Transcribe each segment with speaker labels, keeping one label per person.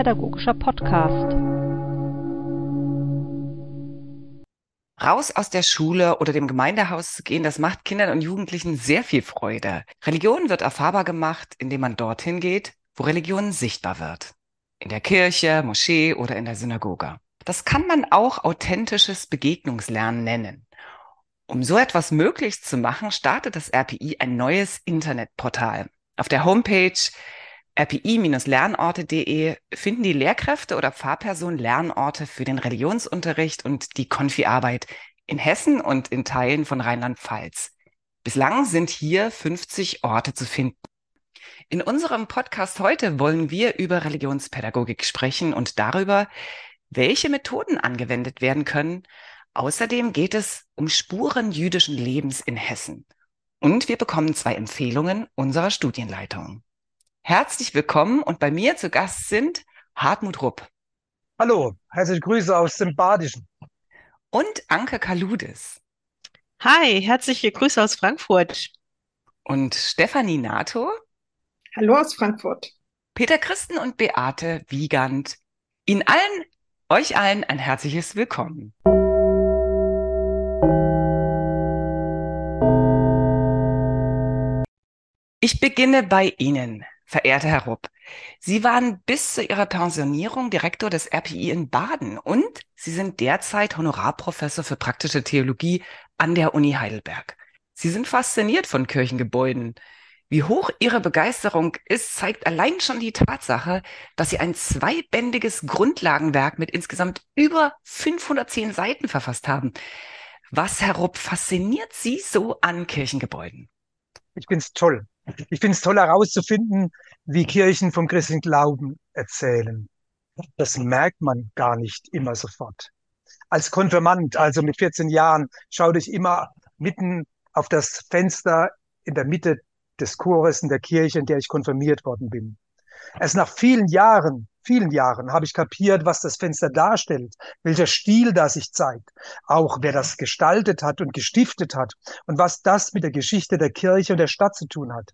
Speaker 1: religionspädagogischer Podcast.
Speaker 2: Raus aus der Schule oder dem Gemeindehaus zu gehen, das macht Kindern und Jugendlichen sehr viel Freude. Religion wird erfahrbar gemacht, indem man dorthin geht, wo Religion sichtbar wird. In der Kirche, Moschee oder in der Synagoge. Das kann man auch authentisches Begegnungslernen nennen. Um so etwas möglich zu machen, startet das RPI ein neues Internetportal. Auf der Homepage rpi-lernorte.de finden die Lehrkräfte oder Fahrpersonen Lernorte für den Religionsunterricht und die Konfi-Arbeit in Hessen und in Teilen von Rheinland-Pfalz. Bislang sind hier 50 Orte zu finden. In unserem Podcast heute wollen wir über Religionspädagogik sprechen und darüber, welche Methoden angewendet werden können. Außerdem geht es um Spuren jüdischen Lebens in Hessen. Und wir bekommen zwei Empfehlungen unserer Studienleitung. Herzlich willkommen und bei mir zu Gast sind Hartmut Rupp.
Speaker 3: Hallo, herzliche Grüße aus dem Badischen.
Speaker 2: Und Anke Kaludis.
Speaker 4: Hi, herzliche Grüße aus Frankfurt.
Speaker 2: Und Stefanie Nato.
Speaker 5: Hallo aus Frankfurt.
Speaker 2: Peter Christen und Beate Wiegand. Ihnen allen, euch allen ein herzliches Willkommen. Ich beginne bei Ihnen, verehrter Herr Rupp. Sie waren bis zu Ihrer Pensionierung Direktor des RPI in Baden und Sie sind derzeit Honorarprofessor für praktische Theologie an der Uni Heidelberg. Sie sind fasziniert von Kirchengebäuden. Wie hoch Ihre Begeisterung ist, zeigt allein schon die Tatsache, dass Sie ein zweibändiges Grundlagenwerk mit insgesamt über 510 Seiten verfasst haben. Was, Herr Rupp, fasziniert Sie so an Kirchengebäuden?
Speaker 3: Ich finde es toll. Ich finde es toll herauszufinden, wie Kirchen vom christlichen Glauben erzählen. Das merkt man gar nicht immer sofort. Als Konfirmand, also mit 14 Jahren, schaute ich immer mitten auf das Fenster in der Mitte des Chores in der Kirche, in der ich konfirmiert worden bin. Erst nach vielen Jahren, vielen Jahren habe ich kapiert, was das Fenster darstellt, welcher Stil da sich zeigt, auch wer das gestaltet hat und gestiftet hat und was das mit der Geschichte der Kirche und der Stadt zu tun hat.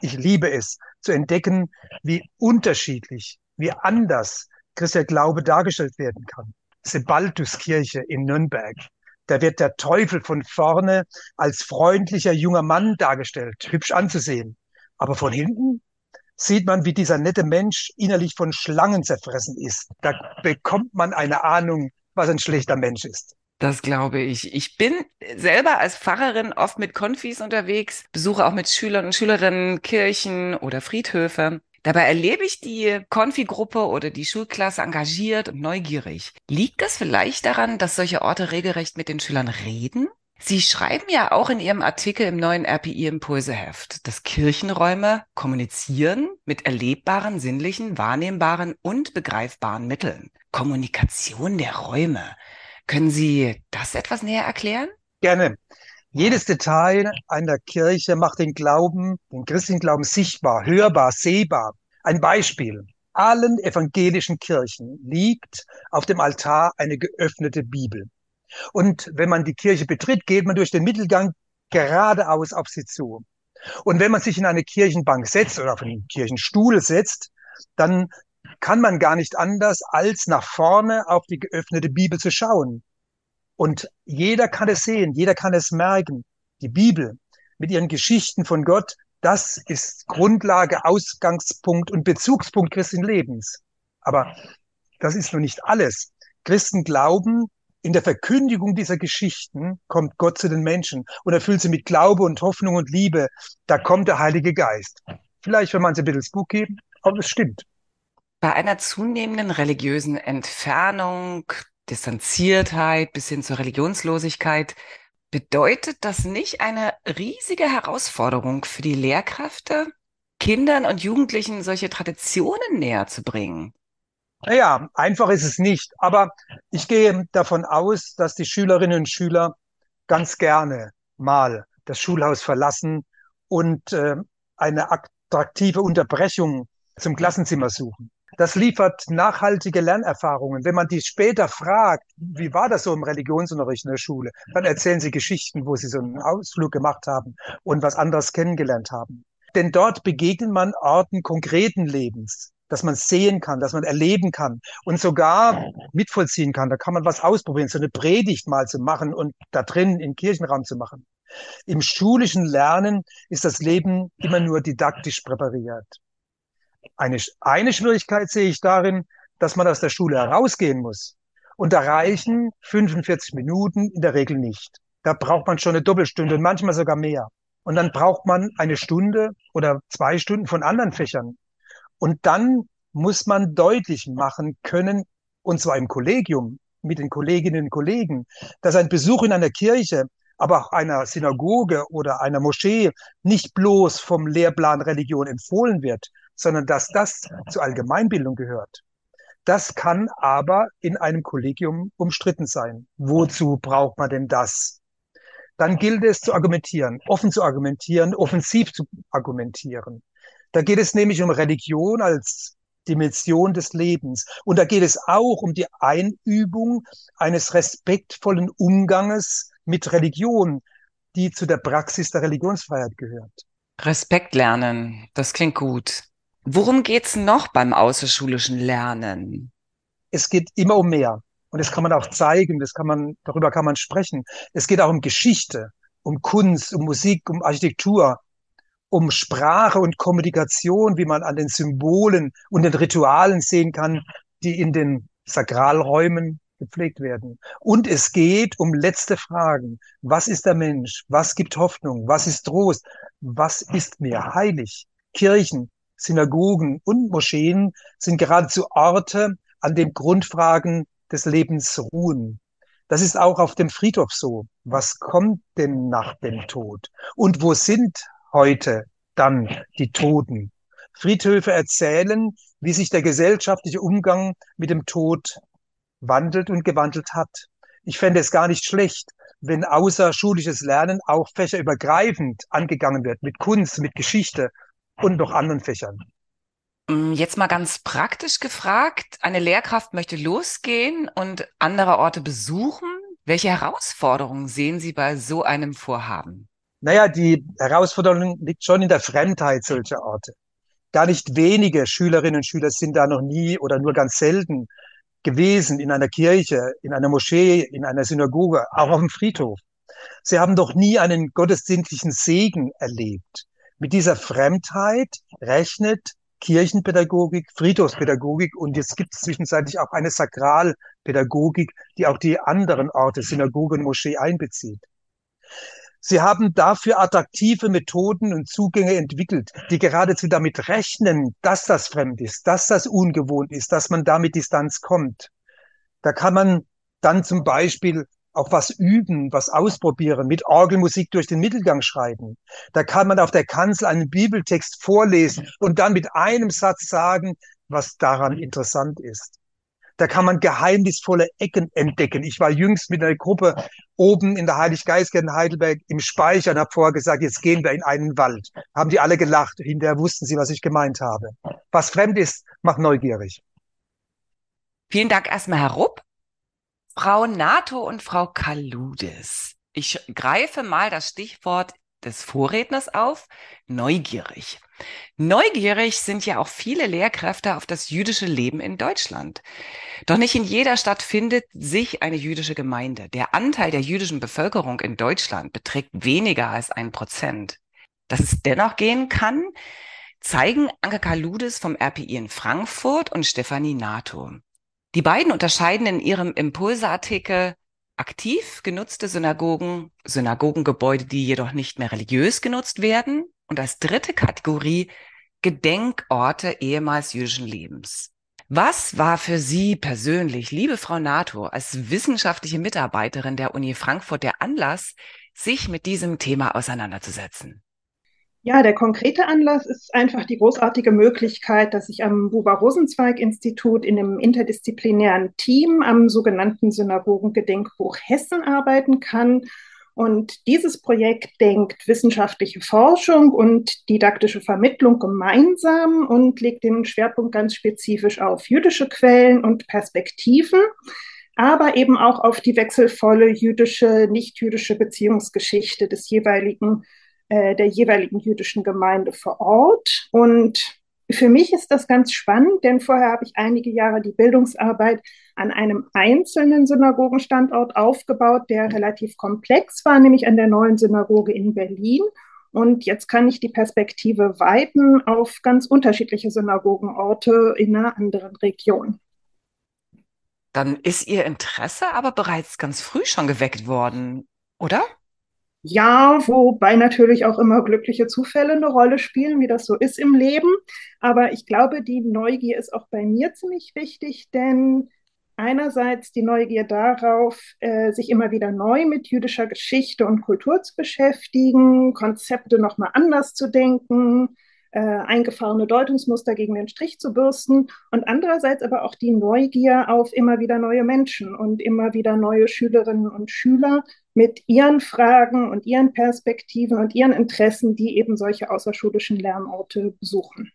Speaker 3: Ich liebe es, zu entdecken, wie unterschiedlich, wie anders christlicher Glaube dargestellt werden kann. Sebaltuskirche in Nürnberg. Da wird der Teufel von vorne als freundlicher junger Mann dargestellt, hübsch anzusehen. Aber von hinten sieht man, wie dieser nette Mensch innerlich von Schlangen zerfressen ist. Da bekommt man eine Ahnung, was ein schlechter Mensch ist.
Speaker 2: Das glaube ich. Ich bin selber als Pfarrerin oft mit Konfis unterwegs, besuche auch mit Schülern und Schülerinnen Kirchen oder Friedhöfe. Dabei erlebe ich die Konfi-Gruppe oder die Schulklasse engagiert und neugierig. Liegt das vielleicht daran, dass solche Orte regelrecht mit den Schülern reden? Sie schreiben ja auch in Ihrem Artikel im neuen RPI Impulseheft, dass Kirchenräume kommunizieren mit erlebbaren, sinnlichen, wahrnehmbaren und begreifbaren Mitteln. Kommunikation der Räume. Können Sie das etwas näher erklären?
Speaker 3: Gerne. Jedes Detail einer Kirche macht den Glauben, den christlichen Glauben sichtbar, hörbar, sehbar. Ein Beispiel. Allen evangelischen Kirchen liegt auf dem Altar eine geöffnete Bibel. Und wenn man die Kirche betritt, geht man durch den Mittelgang geradeaus auf sie zu. Und wenn man sich in eine Kirchenbank setzt oder auf einen Kirchenstuhl setzt, dann kann man gar nicht anders, als nach vorne auf die geöffnete Bibel zu schauen. Und jeder kann es sehen, jeder kann es merken. Die Bibel mit ihren Geschichten von Gott, das ist Grundlage, Ausgangspunkt und Bezugspunkt christlichen Lebens. Aber das ist noch nicht alles. Christen glauben, in der Verkündigung dieser Geschichten kommt Gott zu den Menschen und erfüllt sie mit Glaube und Hoffnung und Liebe. Da kommt der Heilige Geist. Vielleicht, wenn man es ein bisschen spooky, aber es stimmt.
Speaker 2: Bei einer zunehmenden religiösen Entfernung, Distanziertheit bis hin zur Religionslosigkeit, bedeutet das nicht eine riesige Herausforderung für die Lehrkräfte, Kindern und Jugendlichen solche Traditionen näher zu bringen?
Speaker 3: Naja, einfach ist es nicht. Aber ich gehe davon aus, dass die Schülerinnen und Schüler ganz gerne mal das Schulhaus verlassen und äh, eine attraktive Unterbrechung zum Klassenzimmer suchen. Das liefert nachhaltige Lernerfahrungen. Wenn man die später fragt, wie war das so im Religionsunterricht in der Schule, dann erzählen sie Geschichten, wo sie so einen Ausflug gemacht haben und was anderes kennengelernt haben. Denn dort begegnet man Orten konkreten Lebens. Dass man sehen kann, dass man erleben kann und sogar mitvollziehen kann. Da kann man was ausprobieren, so eine Predigt mal zu machen und da drin im Kirchenraum zu machen. Im schulischen Lernen ist das Leben immer nur didaktisch präpariert. Eine, eine Schwierigkeit sehe ich darin, dass man aus der Schule herausgehen muss. Und da reichen 45 Minuten in der Regel nicht. Da braucht man schon eine Doppelstunde und manchmal sogar mehr. Und dann braucht man eine Stunde oder zwei Stunden von anderen Fächern. Und dann muss man deutlich machen können, und zwar im Kollegium, mit den Kolleginnen und Kollegen, dass ein Besuch in einer Kirche, aber auch einer Synagoge oder einer Moschee nicht bloß vom Lehrplan Religion empfohlen wird, sondern dass das zur Allgemeinbildung gehört. Das kann aber in einem Kollegium umstritten sein. Wozu braucht man denn das? Dann gilt es zu argumentieren, offen zu argumentieren, offensiv zu argumentieren. Da geht es nämlich um Religion als Dimension des Lebens. Und da geht es auch um die Einübung eines respektvollen Umganges mit Religion, die zu der Praxis der Religionsfreiheit gehört.
Speaker 2: Respekt lernen, das klingt gut. Worum geht's noch beim außerschulischen Lernen?
Speaker 3: Es geht immer um mehr. Und das kann man auch zeigen, das kann man, darüber kann man sprechen. Es geht auch um Geschichte, um Kunst, um Musik, um Architektur, um Sprache und Kommunikation, wie man an den Symbolen und den Ritualen sehen kann, die in den Sakralräumen gepflegt werden. Und es geht um letzte Fragen. Was ist der Mensch? Was gibt Hoffnung? Was ist Trost? Was ist mir heilig? Kirchen, Synagogen und Moscheen sind geradezu Orte, an dem Grundfragen des Lebens ruhen. Das ist auch auf dem Friedhof so. Was kommt denn nach dem Tod? Und wo sind heute dann die Toten? Friedhöfe erzählen, wie sich der gesellschaftliche Umgang mit dem Tod wandelt und gewandelt hat. Ich fände es gar nicht schlecht, wenn außerschulisches Lernen auch fächerübergreifend angegangen wird, mit Kunst, mit Geschichte und noch anderen Fächern.
Speaker 2: Mm, jetzt mal ganz praktisch gefragt, eine Lehrkraft möchte losgehen und andere Orte besuchen. Welche Herausforderungen sehen Sie bei so einem Vorhaben?
Speaker 3: Naja, die Herausforderung liegt schon in der Fremdheit solcher Orte. Gar nicht wenige Schülerinnen und Schüler sind da noch nie oder nur ganz selten gewesen in einer Kirche, in einer Moschee, in einer Synagoge, auch auf dem Friedhof. Sie haben doch nie einen gottesdienstlichen Segen erlebt. Mit dieser Fremdheit rechnet Kirchenpädagogik, Friedhofspädagogik und jetzt gibt es zwischenzeitlich auch eine Sakralpädagogik, die auch die anderen Orte, Synagoge und Moschee einbezieht. Sie haben dafür attraktive Methoden und Zugänge entwickelt, die geradezu damit rechnen, dass das fremd ist, dass das ungewohnt ist, dass man damit Distanz kommt. Da kann man dann zum Beispiel auch was üben, was ausprobieren, mit Orgelmusik durch den Mittelgang schreiben. Da kann man auf der Kanzel einen Bibeltext vorlesen und dann mit einem Satz sagen, was daran interessant ist. Da kann man geheimnisvolle Ecken entdecken. Ich war jüngst mit einer Gruppe oben in der Heiliggeistkirche in Heidelberg im Speicher und habe vorher gesagt, jetzt gehen wir in einen Wald. Haben die alle gelacht. Hinterher wussten sie, was ich gemeint habe. Was fremd ist, macht neugierig.
Speaker 2: Vielen Dank erstmal, Herr Rupp. Frau NATO und Frau Kaludes. Ich greife mal das Stichwort des Vorredners auf, neugierig. Neugierig sind ja auch viele Lehrkräfte auf das jüdische Leben in Deutschland. Doch nicht in jeder Stadt findet sich eine jüdische Gemeinde. Der Anteil der jüdischen Bevölkerung in Deutschland beträgt weniger als ein Prozent. Dass es dennoch gehen kann, zeigen Anke Kaludes vom RPI in Frankfurt und Stefanie NATO. Die beiden unterscheiden in ihrem Impulseartikel aktiv genutzte Synagogen, Synagogengebäude, die jedoch nicht mehr religiös genutzt werden und als dritte Kategorie Gedenkorte ehemals jüdischen Lebens. Was war für Sie persönlich, liebe Frau NATO, als wissenschaftliche Mitarbeiterin der Uni Frankfurt der Anlass, sich mit diesem Thema auseinanderzusetzen?
Speaker 5: Ja, der konkrete Anlass ist einfach die großartige Möglichkeit, dass ich am Buber-Rosenzweig-Institut in einem interdisziplinären Team am sogenannten Synagogengedenkbuch Hessen arbeiten kann. Und dieses Projekt denkt wissenschaftliche Forschung und didaktische Vermittlung gemeinsam und legt den Schwerpunkt ganz spezifisch auf jüdische Quellen und Perspektiven aber eben auch auf die wechselvolle jüdische, nicht-jüdische Beziehungsgeschichte des jeweiligen äh, der jeweiligen jüdischen Gemeinde vor Ort. Und Für mich ist das ganz spannend, denn vorher habe ich einige Jahre die Bildungsarbeit an einem einzelnen Synagogenstandort aufgebaut, der relativ komplex war, nämlich an der neuen Synagoge in Berlin. Und jetzt kann ich die Perspektive weiten auf ganz unterschiedliche Synagogenorte in einer anderen Region.
Speaker 2: Dann ist Ihr Interesse aber bereits ganz früh schon geweckt worden, oder?
Speaker 5: Ja, wobei natürlich auch immer glückliche Zufälle eine Rolle spielen, wie das so ist im Leben. Aber ich glaube, die Neugier ist auch bei mir ziemlich wichtig, denn einerseits die Neugier darauf, äh, sich immer wieder neu mit jüdischer Geschichte und Kultur zu beschäftigen, Konzepte nochmal anders zu denken, äh, eingefahrene Deutungsmuster gegen den Strich zu bürsten und andererseits aber auch die Neugier auf immer wieder neue Menschen und immer wieder neue Schülerinnen und Schüler mit ihren Fragen und ihren Perspektiven und ihren Interessen, die eben solche außerschulischen Lernorte besuchen.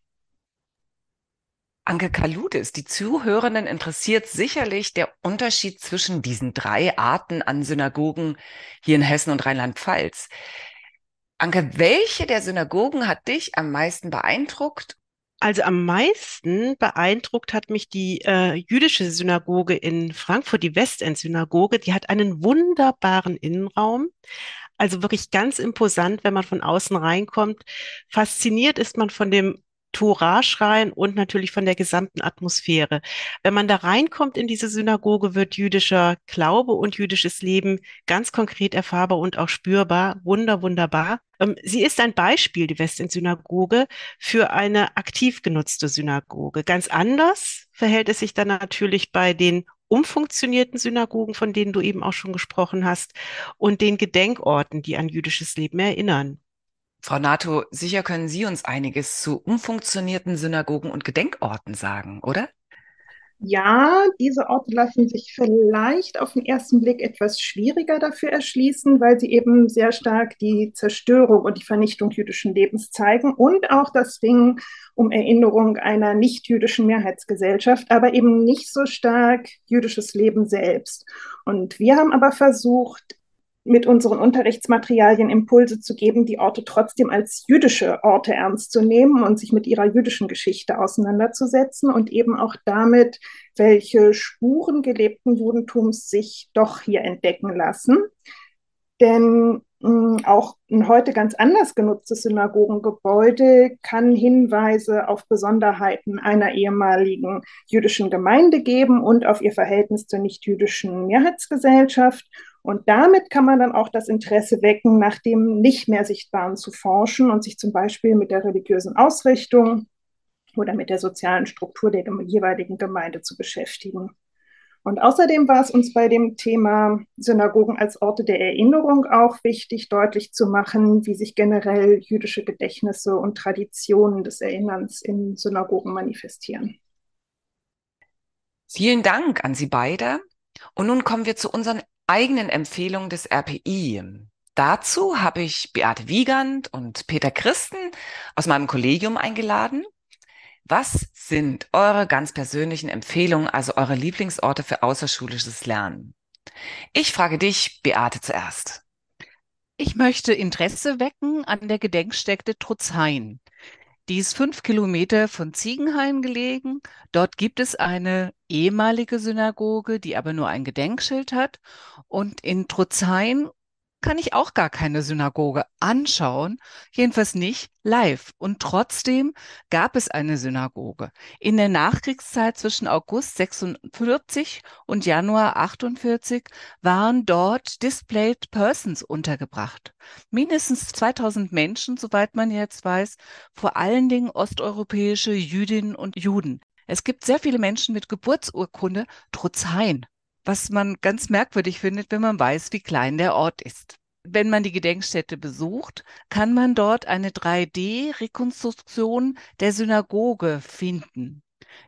Speaker 2: Anke Kaludis, die Zuhörenden interessiert sicherlich der Unterschied zwischen diesen drei Arten an Synagogen hier in Hessen und Rheinland-Pfalz. Anke, welche der Synagogen hat dich am meisten beeindruckt?
Speaker 4: Also am meisten beeindruckt hat mich die äh, jüdische Synagoge in Frankfurt, die Westend-Synagoge. Die hat einen wunderbaren Innenraum. Also wirklich ganz imposant, wenn man von außen reinkommt. Fasziniert ist man von dem Torah-Schrein und natürlich von der gesamten Atmosphäre. Wenn man da reinkommt in diese Synagoge, wird jüdischer Glaube und jüdisches Leben ganz konkret erfahrbar und auch spürbar. Wunder, wunderbar. Ähm, sie ist ein Beispiel, die Westend-Synagoge, für eine aktiv genutzte Synagoge. Ganz anders verhält es sich dann natürlich bei den umfunktionierten Synagogen, von denen du eben auch schon gesprochen hast, und den Gedenkorten, die an jüdisches Leben erinnern.
Speaker 2: Frau Nato, sicher können Sie uns einiges zu umfunktionierten Synagogen und Gedenkorten sagen, oder?
Speaker 5: Ja, diese Orte lassen sich vielleicht auf den ersten Blick etwas schwieriger dafür erschließen, weil sie eben sehr stark die Zerstörung und die Vernichtung jüdischen Lebens zeigen und auch das Ringen um Erinnerung einer nicht-jüdischen Mehrheitsgesellschaft, aber eben nicht so stark jüdisches Leben selbst. Und wir haben aber versucht, mit unseren Unterrichtsmaterialien Impulse zu geben, die Orte trotzdem als jüdische Orte ernst zu nehmen und sich mit ihrer jüdischen Geschichte auseinanderzusetzen und eben auch damit, welche Spuren gelebten Judentums sich doch hier entdecken lassen. Denn mh, hm, auch ein heute ganz anders genutztes Synagogengebäude kann Hinweise auf Besonderheiten einer ehemaligen jüdischen Gemeinde geben und auf ihr Verhältnis zur nichtjüdischen Mehrheitsgesellschaft. Und damit kann man dann auch das Interesse wecken, nach dem nicht mehr Sichtbaren zu forschen und sich zum Beispiel mit der religiösen Ausrichtung oder mit der sozialen Struktur der jeweiligen Gemeinde zu beschäftigen. Und außerdem war es uns bei dem Thema Synagogen als Orte der Erinnerung auch wichtig, deutlich zu machen, wie sich generell jüdische Gedächtnisse und Traditionen des Erinnerns in Synagogen manifestieren.
Speaker 2: Vielen Dank an Sie beide. Und nun kommen wir zu unseren eigenen Empfehlung des RPI. Dazu habe ich Beate Wiegand und Peter Christen aus meinem Kollegium eingeladen. Was sind eure ganz persönlichen Empfehlungen, also eure Lieblingsorte für außerschulisches Lernen? Ich frage dich, Beate, zuerst.
Speaker 1: Ich möchte Interesse wecken an der Gedenkstätte Trutzhain. Die ist fünf Kilometer von Ziegenhain gelegen. Dort gibt es eine ehemalige Synagoge, die aber nur ein Gedenkschild hat. Und in Trutzhain kann ich auch gar keine Synagoge anschauen, jedenfalls nicht live. Und trotzdem gab es eine Synagoge. In der Nachkriegszeit zwischen August 46 und Januar 48 waren dort Displayed Persons untergebracht. Mindestens 2000 Menschen, soweit man jetzt weiß, vor allen Dingen osteuropäische Jüdinnen und Juden. Es gibt sehr viele Menschen mit Geburtsurkunde, trotz Hein was man ganz merkwürdig findet, wenn man weiß, wie klein der Ort ist. Wenn man die Gedenkstätte besucht, kann man dort eine 3D-Rekonstruktion der Synagoge finden.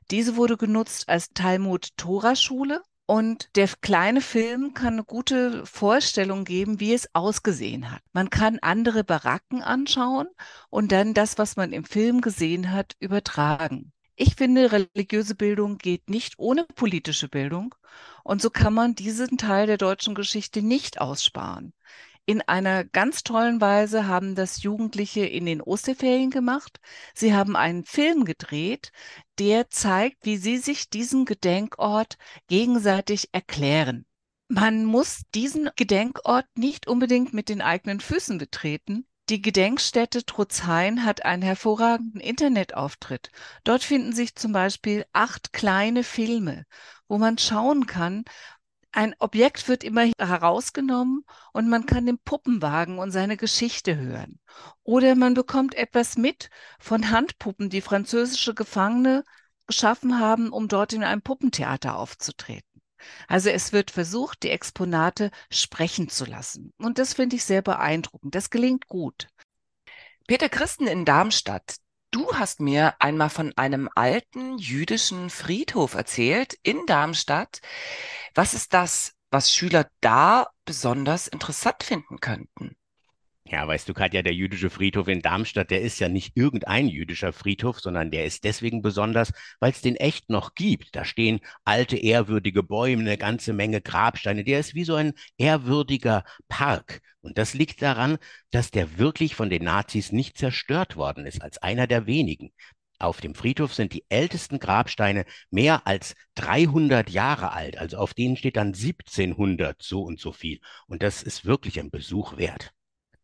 Speaker 1: Diese wurde genutzt als Talmud-Tora-Schule und der kleine Film kann eine gute Vorstellung geben, wie es ausgesehen hat. Man kann andere Baracken anschauen und dann das, was man im Film gesehen hat, übertragen. Ich finde, religiöse Bildung geht nicht ohne politische Bildung. Und so kann man diesen Teil der deutschen Geschichte nicht aussparen. In einer ganz tollen Weise haben das Jugendliche in den Osterferien gemacht. Sie haben einen Film gedreht, der zeigt, wie sie sich diesen Gedenkort gegenseitig erklären. Man muss diesen Gedenkort nicht unbedingt mit den eigenen Füßen betreten. Die Gedenkstätte Trutzhain hat einen hervorragenden Internetauftritt. Dort finden sich zum Beispiel acht kleine Filme, wo man schauen kann, ein Objekt wird immer herausgenommen und man kann den Puppenwagen und seine Geschichte hören. Oder man bekommt etwas mit von Handpuppen, die französische Gefangene geschaffen haben, um dort in einem Puppentheater aufzutreten. Also es wird versucht, die Exponate sprechen zu lassen. Und das finde ich sehr beeindruckend. Das gelingt gut.
Speaker 2: Peter Christen in Darmstadt, Du hast mir einmal von einem alten jüdischen Friedhof erzählt in Darmstadt. Was ist das, was Schüler da besonders interessant finden könnten?
Speaker 6: Ja, weißt du, Katja, der jüdische Friedhof in Darmstadt, der ist ja nicht irgendein jüdischer Friedhof, sondern der ist deswegen besonders, weil es den echt noch gibt. Da stehen alte, ehrwürdige Bäume, eine ganze Menge Grabsteine. Der ist wie so ein ehrwürdiger Park. Und das liegt daran, dass der wirklich von den Nazis nicht zerstört worden ist, als einer der wenigen. Auf dem Friedhof sind die ältesten Grabsteine mehr als 300 Jahre alt. Also auf denen steht dann 1700 so und so viel. Und das ist wirklich ein Besuch wert.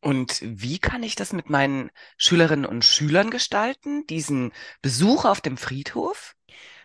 Speaker 2: Und wie kann ich das mit meinen Schülerinnen und Schülern gestalten, diesen Besuch auf dem Friedhof?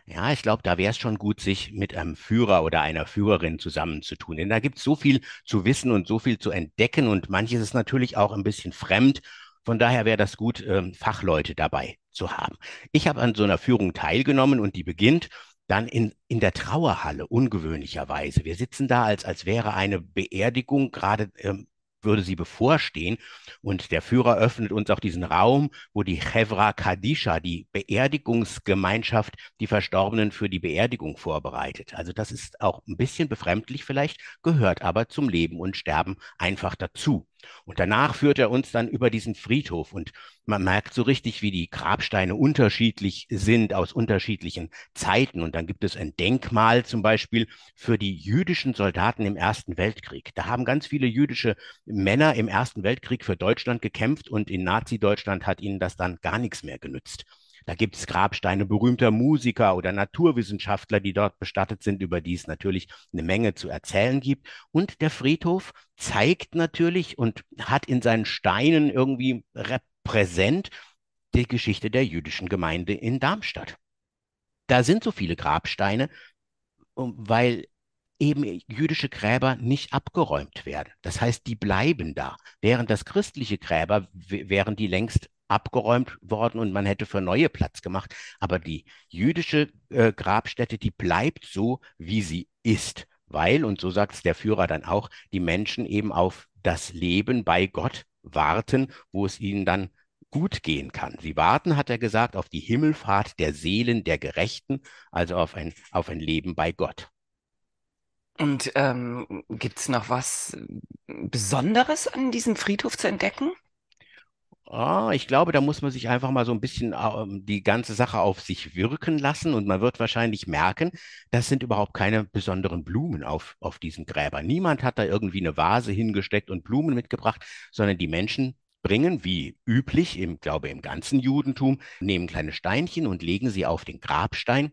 Speaker 6: Ja, ich glaube, da wäre es schon gut, sich mit einem Führer oder einer Führerin zusammenzutun. Denn da gibt es so viel zu wissen und so viel zu entdecken und manches ist natürlich auch ein bisschen fremd. Von daher wäre das gut, ähm, Fachleute dabei zu haben. Ich habe an so einer Führung teilgenommen und die beginnt dann in, in der Trauerhalle, ungewöhnlicherweise. Wir sitzen da, als, als wäre eine Beerdigung gerade ähm, würde sie bevorstehen. Und der Führer öffnet uns auch diesen Raum, wo die Chevra Kadisha, die Beerdigungsgemeinschaft, die Verstorbenen für die Beerdigung vorbereitet. Also das ist auch ein bisschen befremdlich vielleicht, gehört aber zum Leben und Sterben einfach dazu. Und danach führt er uns dann über diesen Friedhof und man merkt so richtig, wie die Grabsteine unterschiedlich sind aus unterschiedlichen Zeiten. Und dann gibt es ein Denkmal zum Beispiel für die jüdischen Soldaten im Ersten Weltkrieg. Da haben ganz viele jüdische Männer im Ersten Weltkrieg für Deutschland gekämpft und in Nazi-Deutschland hat ihnen das dann gar nichts mehr genützt. Da gibt es Grabsteine berühmter Musiker oder Naturwissenschaftler, die dort bestattet sind, über die es natürlich eine Menge zu erzählen gibt. Und der Friedhof zeigt natürlich und hat in seinen Steinen irgendwie repräsent die Geschichte der jüdischen Gemeinde in Darmstadt. Da sind so viele Grabsteine, weil eben jüdische Gräber nicht abgeräumt werden. Das heißt, die bleiben da, während das christliche Gräber wären die längst abgeräumt worden und man hätte für neue Platz gemacht. Aber die jüdische äh, Grabstätte, die bleibt so, wie sie ist, weil, und so sagt es der Führer dann auch, die Menschen eben auf das Leben bei Gott warten, wo es ihnen dann gut gehen kann. Sie warten, hat er gesagt, auf die Himmelfahrt der Seelen der Gerechten, also auf ein, auf ein Leben bei Gott.
Speaker 2: Und ähm, gibt es noch was Besonderes an diesem Friedhof zu entdecken?
Speaker 6: Ah, ich glaube, da muss man sich einfach mal so ein bisschen ähm, die ganze Sache auf sich wirken lassen und man wird wahrscheinlich merken, das sind überhaupt keine besonderen Blumen auf, auf diesen Gräbern. Niemand hat da irgendwie eine Vase hingesteckt und Blumen mitgebracht, sondern die Menschen bringen, wie üblich, im, glaube im ganzen Judentum, nehmen kleine Steinchen und legen sie auf den Grabstein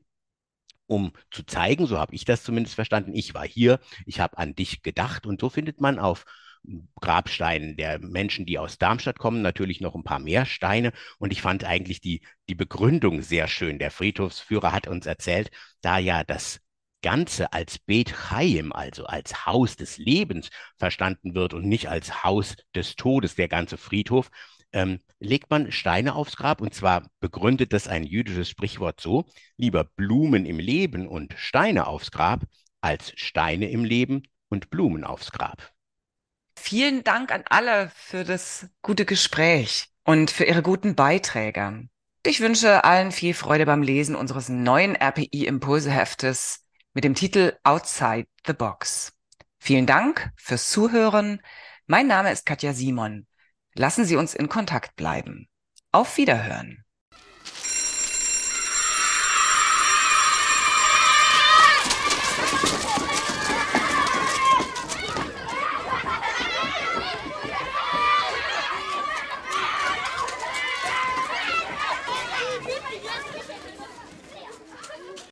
Speaker 6: um zu zeigen, so habe ich das zumindest verstanden, ich war hier, ich habe an dich gedacht und so findet man auf Grabsteinen der Menschen, die aus Darmstadt kommen, natürlich noch ein paar mehr Steine. Und ich fand eigentlich die, die Begründung sehr schön. Der Friedhofsführer hat uns erzählt, da ja das Ganze als Bet Chaim, also als Haus des Lebens verstanden wird und nicht als Haus des Todes, der ganze Friedhof, ähm, legt man Steine aufs Grab und zwar begründet das ein jüdisches Sprichwort so, lieber Blumen im Leben und Steine aufs Grab als Steine im Leben und Blumen aufs Grab.
Speaker 2: Vielen Dank an alle für das gute Gespräch und für Ihre guten Beiträge. Ich wünsche allen viel Freude beim Lesen unseres neuen RPI Impulseheftes mit dem Titel Outside the Box. Vielen Dank fürs Zuhören. Mein Name ist Katja Simon. Lassen Sie uns in Kontakt bleiben. Auf Wiederhören.